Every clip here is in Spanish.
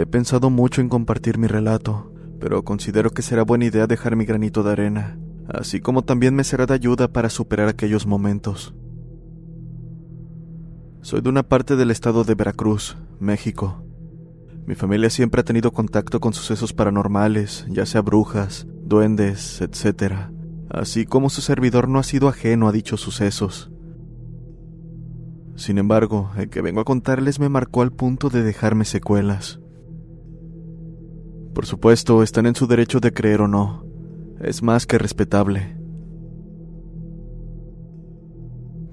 He pensado mucho en compartir mi relato, pero considero que será buena idea dejar mi granito de arena, así como también me será de ayuda para superar aquellos momentos. Soy de una parte del estado de Veracruz, México. Mi familia siempre ha tenido contacto con sucesos paranormales, ya sea brujas, duendes, etc. Así como su servidor no ha sido ajeno a dichos sucesos. Sin embargo, el que vengo a contarles me marcó al punto de dejarme secuelas. Por supuesto, están en su derecho de creer o no. Es más que respetable.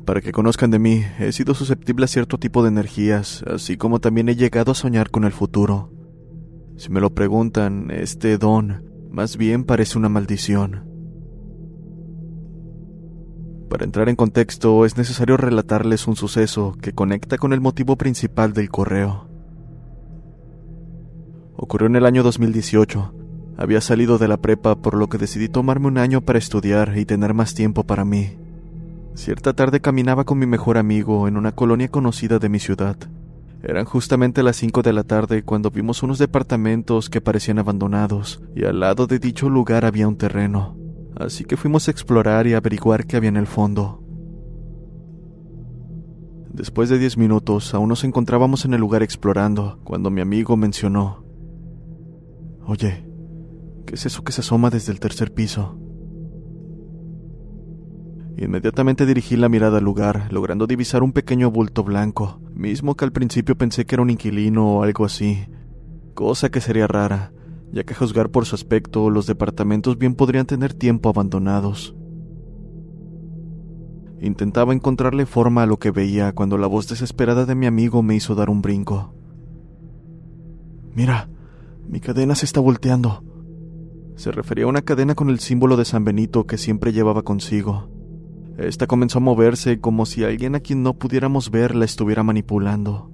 Para que conozcan de mí, he sido susceptible a cierto tipo de energías, así como también he llegado a soñar con el futuro. Si me lo preguntan, este don más bien parece una maldición. Para entrar en contexto, es necesario relatarles un suceso que conecta con el motivo principal del correo. Ocurrió en el año 2018. Había salido de la prepa por lo que decidí tomarme un año para estudiar y tener más tiempo para mí. Cierta tarde caminaba con mi mejor amigo en una colonia conocida de mi ciudad. Eran justamente las 5 de la tarde cuando vimos unos departamentos que parecían abandonados y al lado de dicho lugar había un terreno. Así que fuimos a explorar y averiguar qué había en el fondo. Después de 10 minutos aún nos encontrábamos en el lugar explorando cuando mi amigo mencionó Oye, ¿qué es eso que se asoma desde el tercer piso? Inmediatamente dirigí la mirada al lugar, logrando divisar un pequeño bulto blanco, mismo que al principio pensé que era un inquilino o algo así, cosa que sería rara, ya que a juzgar por su aspecto los departamentos bien podrían tener tiempo abandonados. Intentaba encontrarle forma a lo que veía cuando la voz desesperada de mi amigo me hizo dar un brinco. Mira, mi cadena se está volteando. Se refería a una cadena con el símbolo de San Benito que siempre llevaba consigo. Esta comenzó a moverse como si alguien a quien no pudiéramos ver la estuviera manipulando.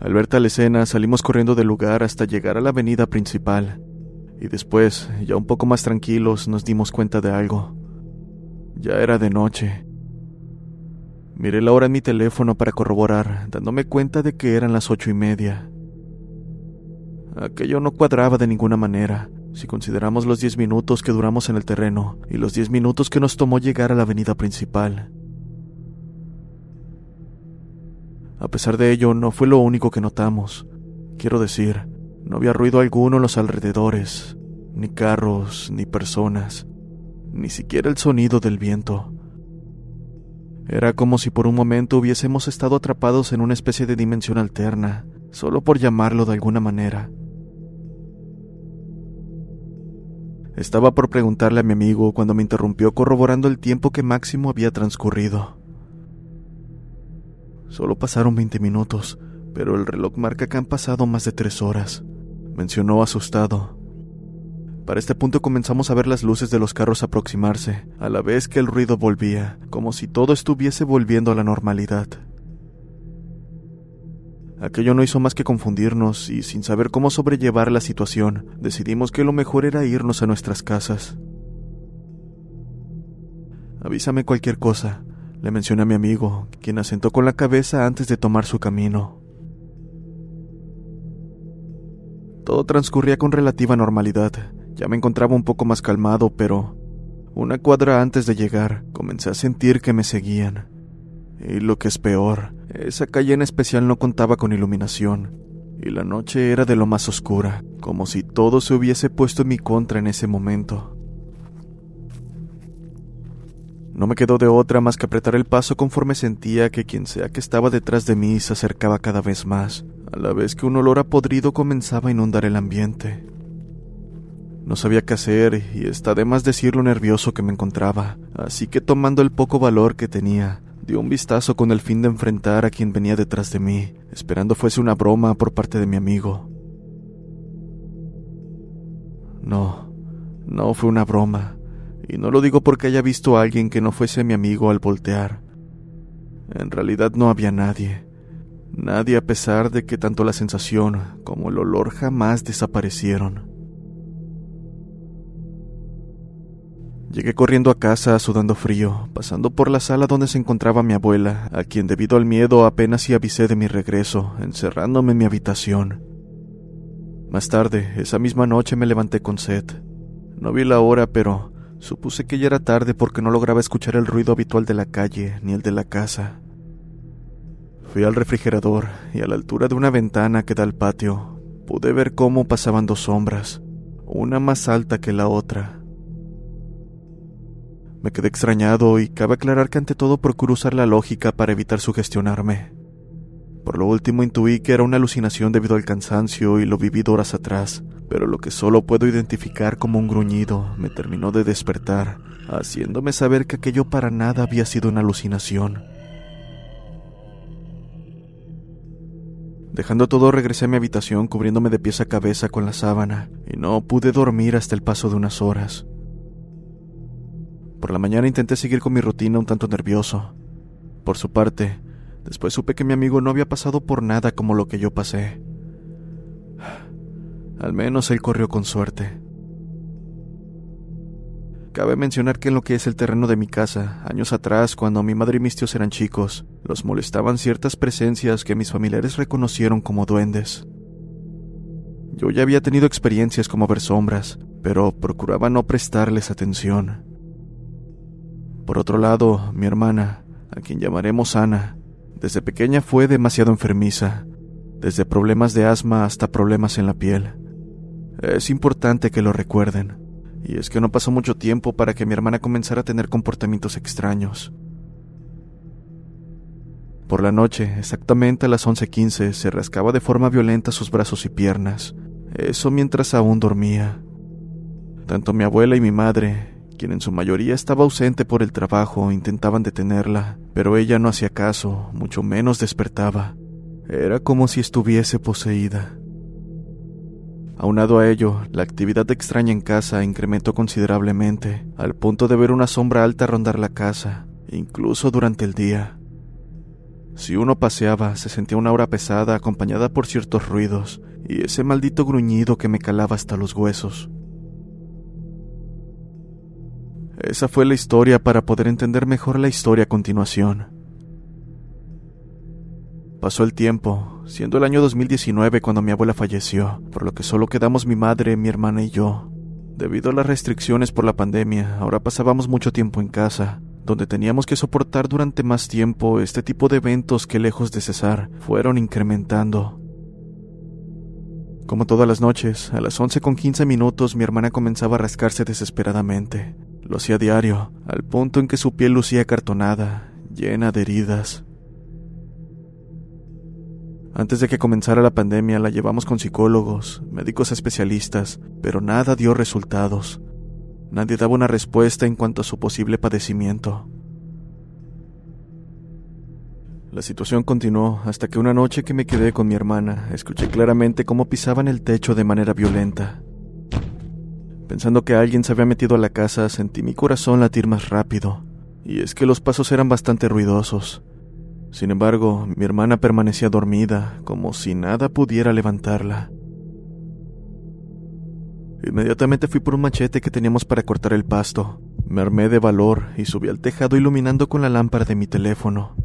Al ver tal escena salimos corriendo del lugar hasta llegar a la avenida principal, y después, ya un poco más tranquilos, nos dimos cuenta de algo. Ya era de noche, Miré la hora en mi teléfono para corroborar, dándome cuenta de que eran las ocho y media. Aquello no cuadraba de ninguna manera, si consideramos los diez minutos que duramos en el terreno y los diez minutos que nos tomó llegar a la avenida principal. A pesar de ello, no fue lo único que notamos. Quiero decir, no había ruido alguno en los alrededores, ni carros, ni personas, ni siquiera el sonido del viento. Era como si por un momento hubiésemos estado atrapados en una especie de dimensión alterna, solo por llamarlo de alguna manera. Estaba por preguntarle a mi amigo cuando me interrumpió corroborando el tiempo que máximo había transcurrido. Solo pasaron 20 minutos, pero el reloj marca que han pasado más de tres horas, mencionó asustado. Para este punto comenzamos a ver las luces de los carros aproximarse, a la vez que el ruido volvía, como si todo estuviese volviendo a la normalidad. Aquello no hizo más que confundirnos y sin saber cómo sobrellevar la situación, decidimos que lo mejor era irnos a nuestras casas. Avísame cualquier cosa, le mencioné a mi amigo, quien asentó con la cabeza antes de tomar su camino. Todo transcurría con relativa normalidad. Ya me encontraba un poco más calmado, pero una cuadra antes de llegar comencé a sentir que me seguían. Y lo que es peor, esa calle en especial no contaba con iluminación, y la noche era de lo más oscura, como si todo se hubiese puesto en mi contra en ese momento. No me quedó de otra más que apretar el paso conforme sentía que quien sea que estaba detrás de mí se acercaba cada vez más, a la vez que un olor a podrido comenzaba a inundar el ambiente. No sabía qué hacer y está de más decir lo nervioso que me encontraba, así que tomando el poco valor que tenía, dio un vistazo con el fin de enfrentar a quien venía detrás de mí, esperando fuese una broma por parte de mi amigo. No, no fue una broma, y no lo digo porque haya visto a alguien que no fuese mi amigo al voltear. En realidad no había nadie, nadie a pesar de que tanto la sensación como el olor jamás desaparecieron. Llegué corriendo a casa sudando frío, pasando por la sala donde se encontraba mi abuela, a quien debido al miedo apenas y avisé de mi regreso, encerrándome en mi habitación. Más tarde, esa misma noche me levanté con sed. No vi la hora, pero supuse que ya era tarde porque no lograba escuchar el ruido habitual de la calle ni el de la casa. Fui al refrigerador y a la altura de una ventana que da al patio, pude ver cómo pasaban dos sombras, una más alta que la otra me quedé extrañado y cabe aclarar que ante todo procuro usar la lógica para evitar sugestionarme. Por lo último intuí que era una alucinación debido al cansancio y lo vivido horas atrás, pero lo que solo puedo identificar como un gruñido me terminó de despertar, haciéndome saber que aquello para nada había sido una alucinación. Dejando todo regresé a mi habitación cubriéndome de pies a cabeza con la sábana, y no pude dormir hasta el paso de unas horas. Por la mañana intenté seguir con mi rutina un tanto nervioso. Por su parte, después supe que mi amigo no había pasado por nada como lo que yo pasé. Al menos él corrió con suerte. Cabe mencionar que en lo que es el terreno de mi casa, años atrás, cuando mi madre y mis tíos eran chicos, los molestaban ciertas presencias que mis familiares reconocieron como duendes. Yo ya había tenido experiencias como ver sombras, pero procuraba no prestarles atención. Por otro lado, mi hermana, a quien llamaremos Ana, desde pequeña fue demasiado enfermiza, desde problemas de asma hasta problemas en la piel. Es importante que lo recuerden, y es que no pasó mucho tiempo para que mi hermana comenzara a tener comportamientos extraños. Por la noche, exactamente a las 11:15, se rascaba de forma violenta sus brazos y piernas, eso mientras aún dormía. Tanto mi abuela y mi madre, quien en su mayoría estaba ausente por el trabajo, intentaban detenerla, pero ella no hacía caso, mucho menos despertaba. Era como si estuviese poseída. Aunado a ello, la actividad extraña en casa incrementó considerablemente, al punto de ver una sombra alta rondar la casa, incluso durante el día. Si uno paseaba, se sentía una hora pesada acompañada por ciertos ruidos, y ese maldito gruñido que me calaba hasta los huesos. Esa fue la historia para poder entender mejor la historia a continuación. Pasó el tiempo, siendo el año 2019 cuando mi abuela falleció, por lo que solo quedamos mi madre, mi hermana y yo. Debido a las restricciones por la pandemia, ahora pasábamos mucho tiempo en casa, donde teníamos que soportar durante más tiempo este tipo de eventos que lejos de cesar, fueron incrementando. Como todas las noches, a las 11 con 15 minutos mi hermana comenzaba a rascarse desesperadamente. Lo hacía diario, al punto en que su piel lucía acartonada, llena de heridas. Antes de que comenzara la pandemia la llevamos con psicólogos, médicos especialistas, pero nada dio resultados. Nadie daba una respuesta en cuanto a su posible padecimiento. La situación continuó hasta que una noche que me quedé con mi hermana escuché claramente cómo pisaban el techo de manera violenta. Pensando que alguien se había metido a la casa, sentí mi corazón latir más rápido, y es que los pasos eran bastante ruidosos. Sin embargo, mi hermana permanecía dormida, como si nada pudiera levantarla. Inmediatamente fui por un machete que teníamos para cortar el pasto. Me armé de valor y subí al tejado iluminando con la lámpara de mi teléfono.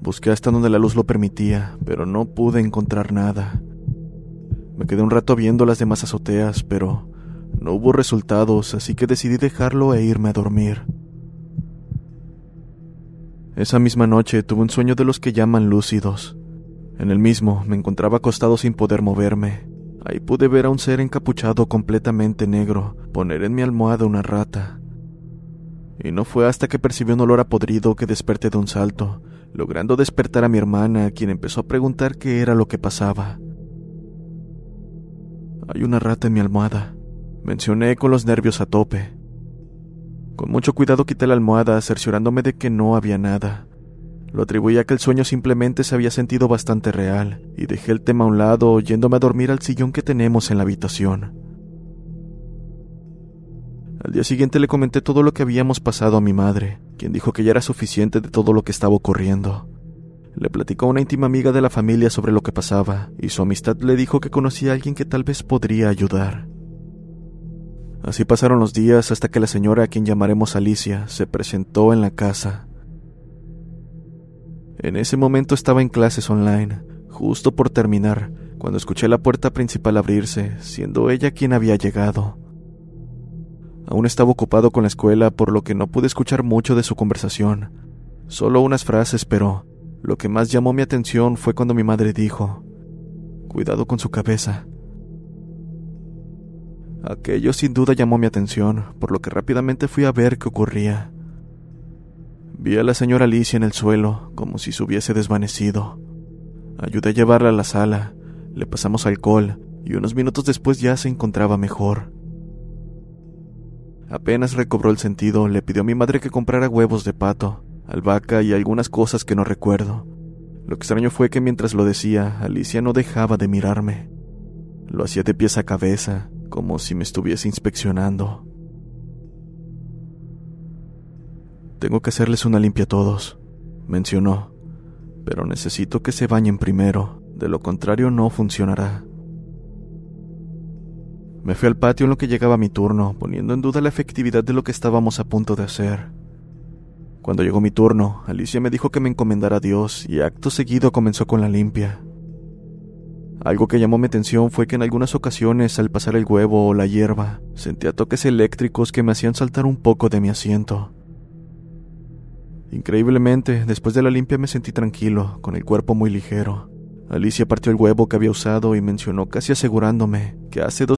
Busqué hasta donde la luz lo permitía, pero no pude encontrar nada. Me quedé un rato viendo las demás azoteas, pero no hubo resultados, así que decidí dejarlo e irme a dormir. Esa misma noche tuve un sueño de los que llaman lúcidos. En el mismo me encontraba acostado sin poder moverme. Ahí pude ver a un ser encapuchado completamente negro poner en mi almohada una rata. Y no fue hasta que percibí un olor a podrido que desperté de un salto, logrando despertar a mi hermana, quien empezó a preguntar qué era lo que pasaba. Hay una rata en mi almohada, mencioné con los nervios a tope. Con mucho cuidado quité la almohada, cerciorándome de que no había nada. Lo atribuí a que el sueño simplemente se había sentido bastante real, y dejé el tema a un lado, yéndome a dormir al sillón que tenemos en la habitación. Al día siguiente le comenté todo lo que habíamos pasado a mi madre, quien dijo que ya era suficiente de todo lo que estaba ocurriendo. Le platicó a una íntima amiga de la familia sobre lo que pasaba, y su amistad le dijo que conocía a alguien que tal vez podría ayudar. Así pasaron los días hasta que la señora, a quien llamaremos Alicia, se presentó en la casa. En ese momento estaba en clases online, justo por terminar, cuando escuché la puerta principal abrirse, siendo ella quien había llegado. Aún estaba ocupado con la escuela, por lo que no pude escuchar mucho de su conversación, solo unas frases, pero lo que más llamó mi atención fue cuando mi madre dijo, Cuidado con su cabeza. Aquello sin duda llamó mi atención, por lo que rápidamente fui a ver qué ocurría. Vi a la señora Alicia en el suelo, como si se hubiese desvanecido. Ayudé a llevarla a la sala, le pasamos alcohol, y unos minutos después ya se encontraba mejor. Apenas recobró el sentido, le pidió a mi madre que comprara huevos de pato, albahaca y algunas cosas que no recuerdo. Lo extraño fue que mientras lo decía, Alicia no dejaba de mirarme. Lo hacía de pies a cabeza, como si me estuviese inspeccionando. Tengo que hacerles una limpia a todos, mencionó, pero necesito que se bañen primero, de lo contrario no funcionará. Me fui al patio en lo que llegaba mi turno, poniendo en duda la efectividad de lo que estábamos a punto de hacer. Cuando llegó mi turno, Alicia me dijo que me encomendara a Dios y acto seguido comenzó con la limpia. Algo que llamó mi atención fue que en algunas ocasiones, al pasar el huevo o la hierba, sentía toques eléctricos que me hacían saltar un poco de mi asiento. Increíblemente, después de la limpia me sentí tranquilo, con el cuerpo muy ligero. Alicia partió el huevo que había usado y mencionó casi asegurándome que hace dos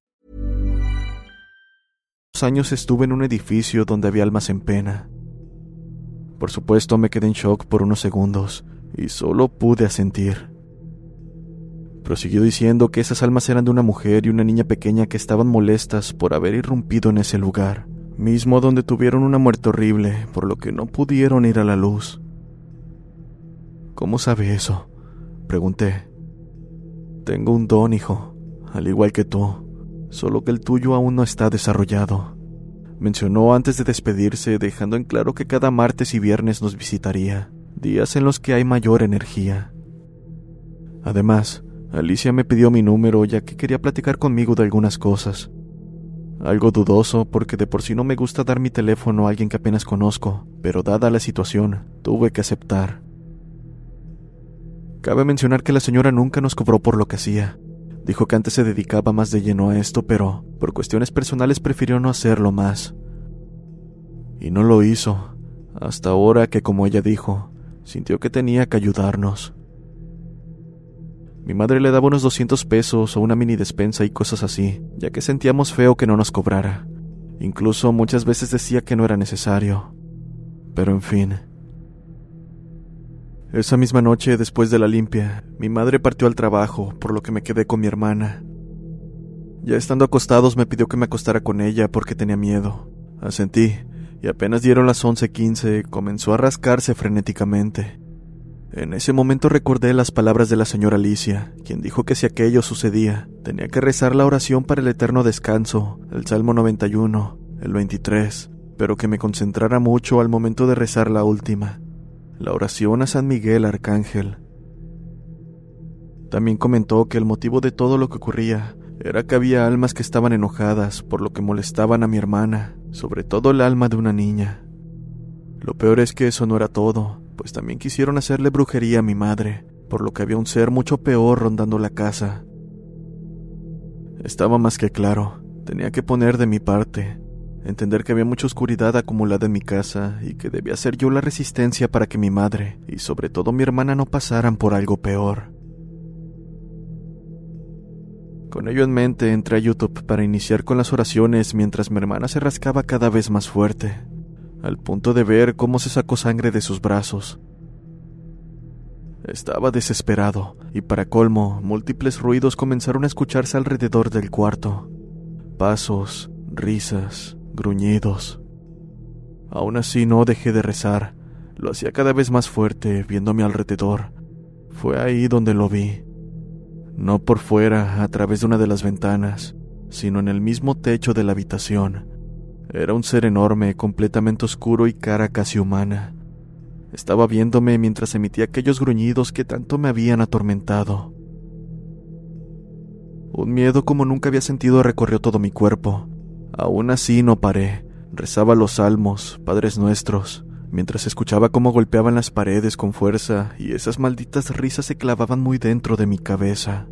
años estuve en un edificio donde había almas en pena. Por supuesto me quedé en shock por unos segundos y solo pude asentir. Prosiguió diciendo que esas almas eran de una mujer y una niña pequeña que estaban molestas por haber irrumpido en ese lugar, mismo donde tuvieron una muerte horrible, por lo que no pudieron ir a la luz. ¿Cómo sabe eso? Pregunté. Tengo un don, hijo, al igual que tú solo que el tuyo aún no está desarrollado. Mencionó antes de despedirse, dejando en claro que cada martes y viernes nos visitaría, días en los que hay mayor energía. Además, Alicia me pidió mi número ya que quería platicar conmigo de algunas cosas. Algo dudoso porque de por sí no me gusta dar mi teléfono a alguien que apenas conozco, pero dada la situación, tuve que aceptar. Cabe mencionar que la señora nunca nos cobró por lo que hacía, Dijo que antes se dedicaba más de lleno a esto, pero por cuestiones personales prefirió no hacerlo más. Y no lo hizo, hasta ahora que, como ella dijo, sintió que tenía que ayudarnos. Mi madre le daba unos 200 pesos o una mini despensa y cosas así, ya que sentíamos feo que no nos cobrara. Incluso muchas veces decía que no era necesario. Pero en fin. Esa misma noche, después de la limpia, mi madre partió al trabajo, por lo que me quedé con mi hermana. Ya estando acostados me pidió que me acostara con ella porque tenía miedo. Asentí, y apenas dieron las 11:15 comenzó a rascarse frenéticamente. En ese momento recordé las palabras de la señora Alicia, quien dijo que si aquello sucedía, tenía que rezar la oración para el eterno descanso, el Salmo 91, el 23, pero que me concentrara mucho al momento de rezar la última, la oración a San Miguel Arcángel. También comentó que el motivo de todo lo que ocurría era que había almas que estaban enojadas por lo que molestaban a mi hermana, sobre todo el alma de una niña. Lo peor es que eso no era todo, pues también quisieron hacerle brujería a mi madre, por lo que había un ser mucho peor rondando la casa. Estaba más que claro, tenía que poner de mi parte, entender que había mucha oscuridad acumulada en mi casa y que debía ser yo la resistencia para que mi madre y sobre todo mi hermana no pasaran por algo peor. Con ello en mente entré a YouTube para iniciar con las oraciones mientras mi hermana se rascaba cada vez más fuerte al punto de ver cómo se sacó sangre de sus brazos. Estaba desesperado, y para colmo, múltiples ruidos comenzaron a escucharse alrededor del cuarto. Pasos, risas, gruñidos. Aún así no dejé de rezar. Lo hacía cada vez más fuerte, viendo a mi alrededor. Fue ahí donde lo vi. No por fuera, a través de una de las ventanas, sino en el mismo techo de la habitación. Era un ser enorme, completamente oscuro y cara casi humana. Estaba viéndome mientras emitía aquellos gruñidos que tanto me habían atormentado. Un miedo como nunca había sentido recorrió todo mi cuerpo. Aún así no paré. Rezaba los salmos, Padres Nuestros, mientras escuchaba cómo golpeaban las paredes con fuerza y esas malditas risas se clavaban muy dentro de mi cabeza.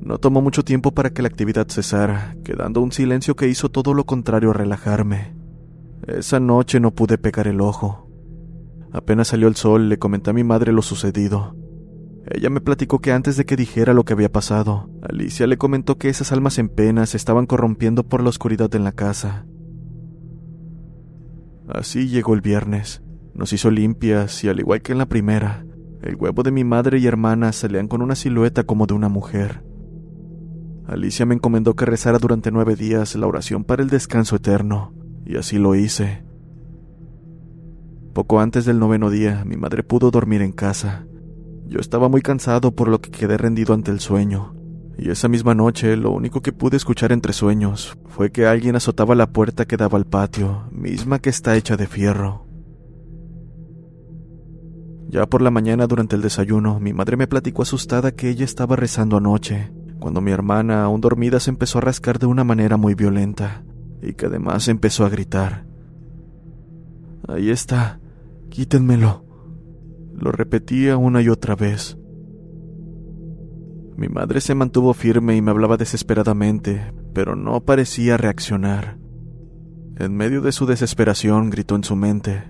No tomó mucho tiempo para que la actividad cesara, quedando un silencio que hizo todo lo contrario a relajarme. Esa noche no pude pegar el ojo. Apenas salió el sol, le comenté a mi madre lo sucedido. Ella me platicó que antes de que dijera lo que había pasado, Alicia le comentó que esas almas en pena se estaban corrompiendo por la oscuridad en la casa. Así llegó el viernes. Nos hizo limpias y al igual que en la primera, el huevo de mi madre y hermana salían con una silueta como de una mujer. Alicia me encomendó que rezara durante nueve días la oración para el descanso eterno, y así lo hice. Poco antes del noveno día, mi madre pudo dormir en casa. Yo estaba muy cansado por lo que quedé rendido ante el sueño, y esa misma noche lo único que pude escuchar entre sueños fue que alguien azotaba la puerta que daba al patio, misma que está hecha de fierro. Ya por la mañana durante el desayuno, mi madre me platicó asustada que ella estaba rezando anoche, cuando mi hermana, aún dormida, se empezó a rascar de una manera muy violenta y que además empezó a gritar. Ahí está, quítenmelo. Lo repetía una y otra vez. Mi madre se mantuvo firme y me hablaba desesperadamente, pero no parecía reaccionar. En medio de su desesperación gritó en su mente,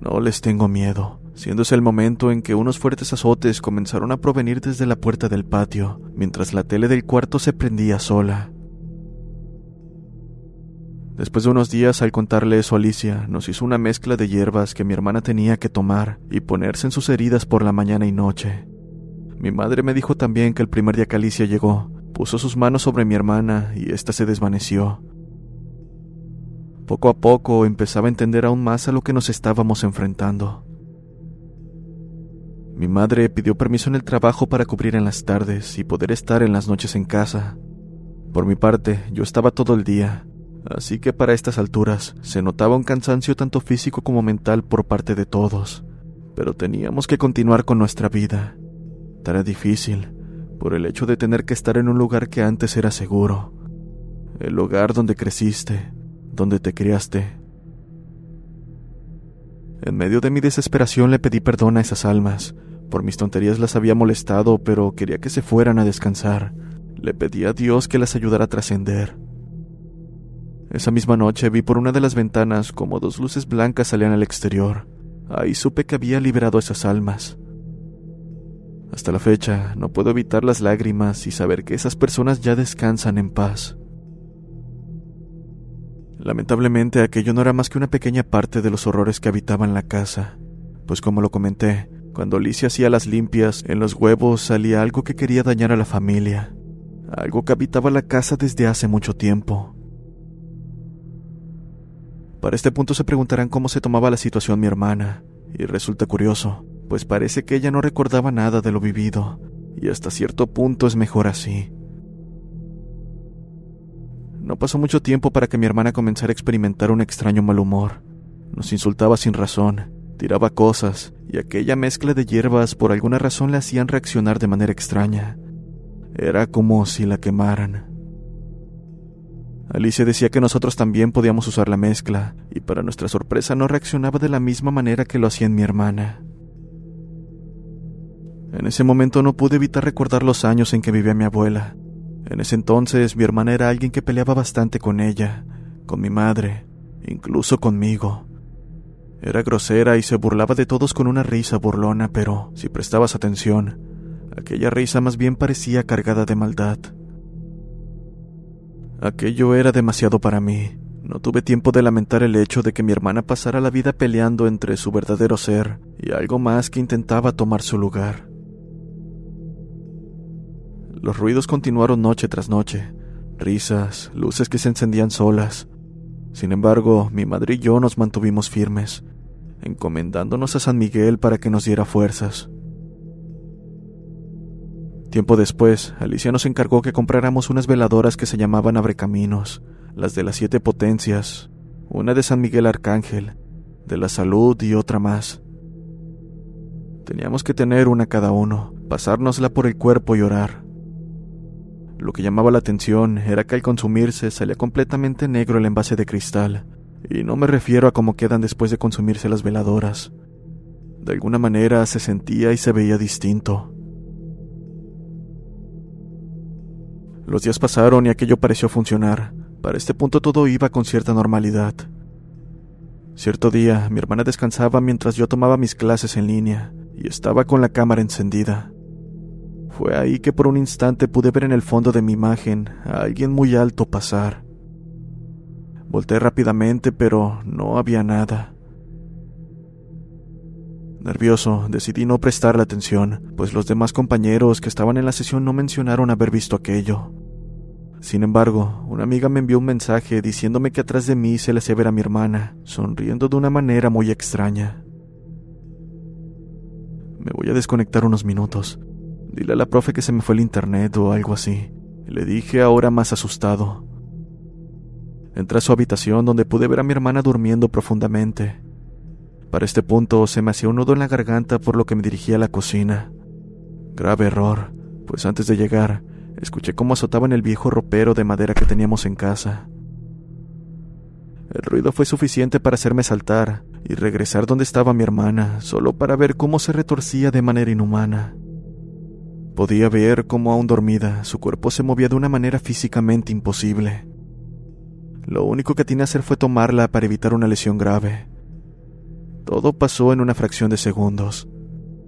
No les tengo miedo siéndose el momento en que unos fuertes azotes comenzaron a provenir desde la puerta del patio, mientras la tele del cuarto se prendía sola. Después de unos días, al contarle eso a Alicia, nos hizo una mezcla de hierbas que mi hermana tenía que tomar y ponerse en sus heridas por la mañana y noche. Mi madre me dijo también que el primer día que Alicia llegó, puso sus manos sobre mi hermana y ésta se desvaneció. Poco a poco empezaba a entender aún más a lo que nos estábamos enfrentando. Mi madre pidió permiso en el trabajo para cubrir en las tardes y poder estar en las noches en casa. Por mi parte, yo estaba todo el día, así que para estas alturas se notaba un cansancio tanto físico como mental por parte de todos, pero teníamos que continuar con nuestra vida. Tarea difícil, por el hecho de tener que estar en un lugar que antes era seguro, el lugar donde creciste, donde te criaste. En medio de mi desesperación le pedí perdón a esas almas, Por mis tonterías las había molestado, pero quería que se fueran a descansar. Le pedí a Dios que las ayudara a trascender. Esa misma noche vi por una de las ventanas como dos luces blancas salían al exterior. Ahí supe que había liberado esas almas. Hasta la fecha no puedo evitar las lágrimas y saber que esas personas ya descansan en paz. Lamentablemente aquello no era más que una pequeña parte de los horrores que habitaban la casa, pues como lo comenté, cuando Alicia hacía las limpias, en los huevos salía algo que quería dañar a la familia, algo que habitaba la casa desde hace mucho tiempo. Para este punto se preguntarán cómo se tomaba la situación mi hermana, y resulta curioso, pues parece que ella no recordaba nada de lo vivido, y hasta cierto punto es mejor así. No pasó mucho tiempo para que mi hermana comenzara a experimentar un extraño mal humor. Nos insultaba sin razón, tiraba cosas, y aquella mezcla de hierbas por alguna razón le hacían reaccionar de manera extraña. Era como si la quemaran. Alicia decía que nosotros también podíamos usar la mezcla, y para nuestra sorpresa no reaccionaba de la misma manera que lo hacía en mi hermana. En ese momento no pude evitar recordar los años en que vivía mi abuela. En ese entonces mi hermana era alguien que peleaba bastante con ella, con mi madre, incluso conmigo. Era grosera y se burlaba de todos con una risa burlona, pero si prestabas atención, aquella risa más bien parecía cargada de maldad. Aquello era demasiado para mí. No tuve tiempo de lamentar el hecho de que mi hermana pasara la vida peleando entre su verdadero ser y algo más que intentaba tomar su lugar. Los ruidos continuaron noche tras noche, risas, luces que se encendían solas. Sin embargo, mi madre y yo nos mantuvimos firmes, encomendándonos a San Miguel para que nos diera fuerzas. Tiempo después, Alicia nos encargó que compráramos unas veladoras que se llamaban Abrecaminos, las de las siete potencias, una de San Miguel Arcángel, de la salud y otra más. Teníamos que tener una cada uno, pasárnosla por el cuerpo y orar. Lo que llamaba la atención era que al consumirse salía completamente negro el envase de cristal, y no me refiero a cómo quedan después de consumirse las veladoras. De alguna manera se sentía y se veía distinto. Los días pasaron y aquello pareció funcionar. Para este punto todo iba con cierta normalidad. Cierto día, mi hermana descansaba mientras yo tomaba mis clases en línea y estaba con la cámara encendida. Fue ahí que por un instante pude ver en el fondo de mi imagen a alguien muy alto pasar. Volté rápidamente, pero no había nada. Nervioso, decidí no prestarle atención, pues los demás compañeros que estaban en la sesión no mencionaron haber visto aquello. Sin embargo, una amiga me envió un mensaje diciéndome que atrás de mí se le hacía ver a mi hermana, sonriendo de una manera muy extraña. Me voy a desconectar unos minutos. Dile a la profe que se me fue el internet o algo así. Le dije ahora más asustado. Entré a su habitación donde pude ver a mi hermana durmiendo profundamente. Para este punto se me hacía un nudo en la garganta por lo que me dirigí a la cocina. Grave error, pues antes de llegar, escuché cómo azotaban el viejo ropero de madera que teníamos en casa. El ruido fue suficiente para hacerme saltar y regresar donde estaba mi hermana, solo para ver cómo se retorcía de manera inhumana. Podía ver cómo aún dormida, su cuerpo se movía de una manera físicamente imposible. Lo único que tenía que hacer fue tomarla para evitar una lesión grave. Todo pasó en una fracción de segundos.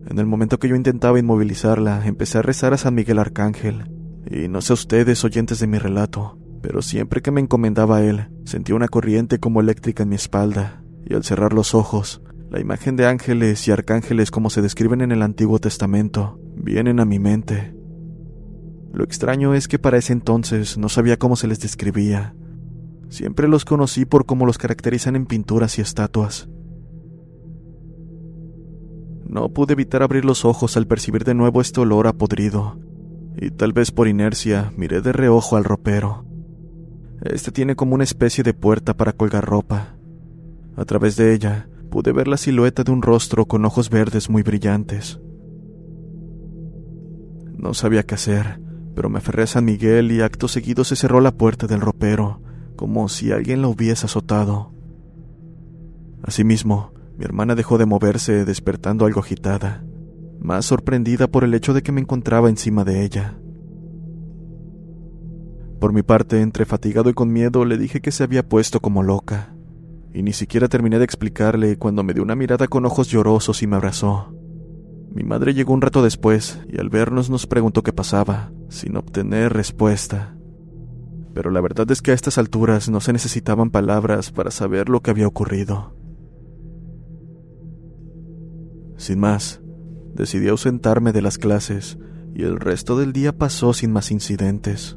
En el momento que yo intentaba inmovilizarla, empecé a rezar a San Miguel Arcángel. Y no sé ustedes, oyentes de mi relato, pero siempre que me encomendaba a él, sentía una corriente como eléctrica en mi espalda, y al cerrar los ojos, la imagen de ángeles y arcángeles como se describen en el Antiguo Testamento vienen a mi mente. Lo extraño es que para ese entonces no sabía cómo se les describía. Siempre los conocí por cómo los caracterizan en pinturas y estatuas. No pude evitar abrir los ojos al percibir de nuevo este olor a podrido, y tal vez por inercia miré de reojo al ropero. Este tiene como una especie de puerta para colgar ropa. A través de ella pude ver la silueta de un rostro con ojos verdes muy brillantes. No sabía qué hacer, pero me aferré a San Miguel y acto seguido se cerró la puerta del ropero, como si alguien la hubiese azotado. Asimismo, mi hermana dejó de moverse, despertando algo agitada. más sorprendida por el hecho de que me encontraba encima de ella. Por mi parte, entre fatigado y con miedo, le dije que se había puesto como loca, y ni siquiera terminé de explicarle cuando me dio una mirada con ojos llorosos y me abrazó. Mi madre llegó un rato después y al vernos nos preguntó qué pasaba, sin obtener respuesta. Pero la verdad es que a estas alturas no se necesitaban palabras para saber lo que había ocurrido. Sin más, decidí ausentarme de las clases y el resto del día pasó sin más incidentes.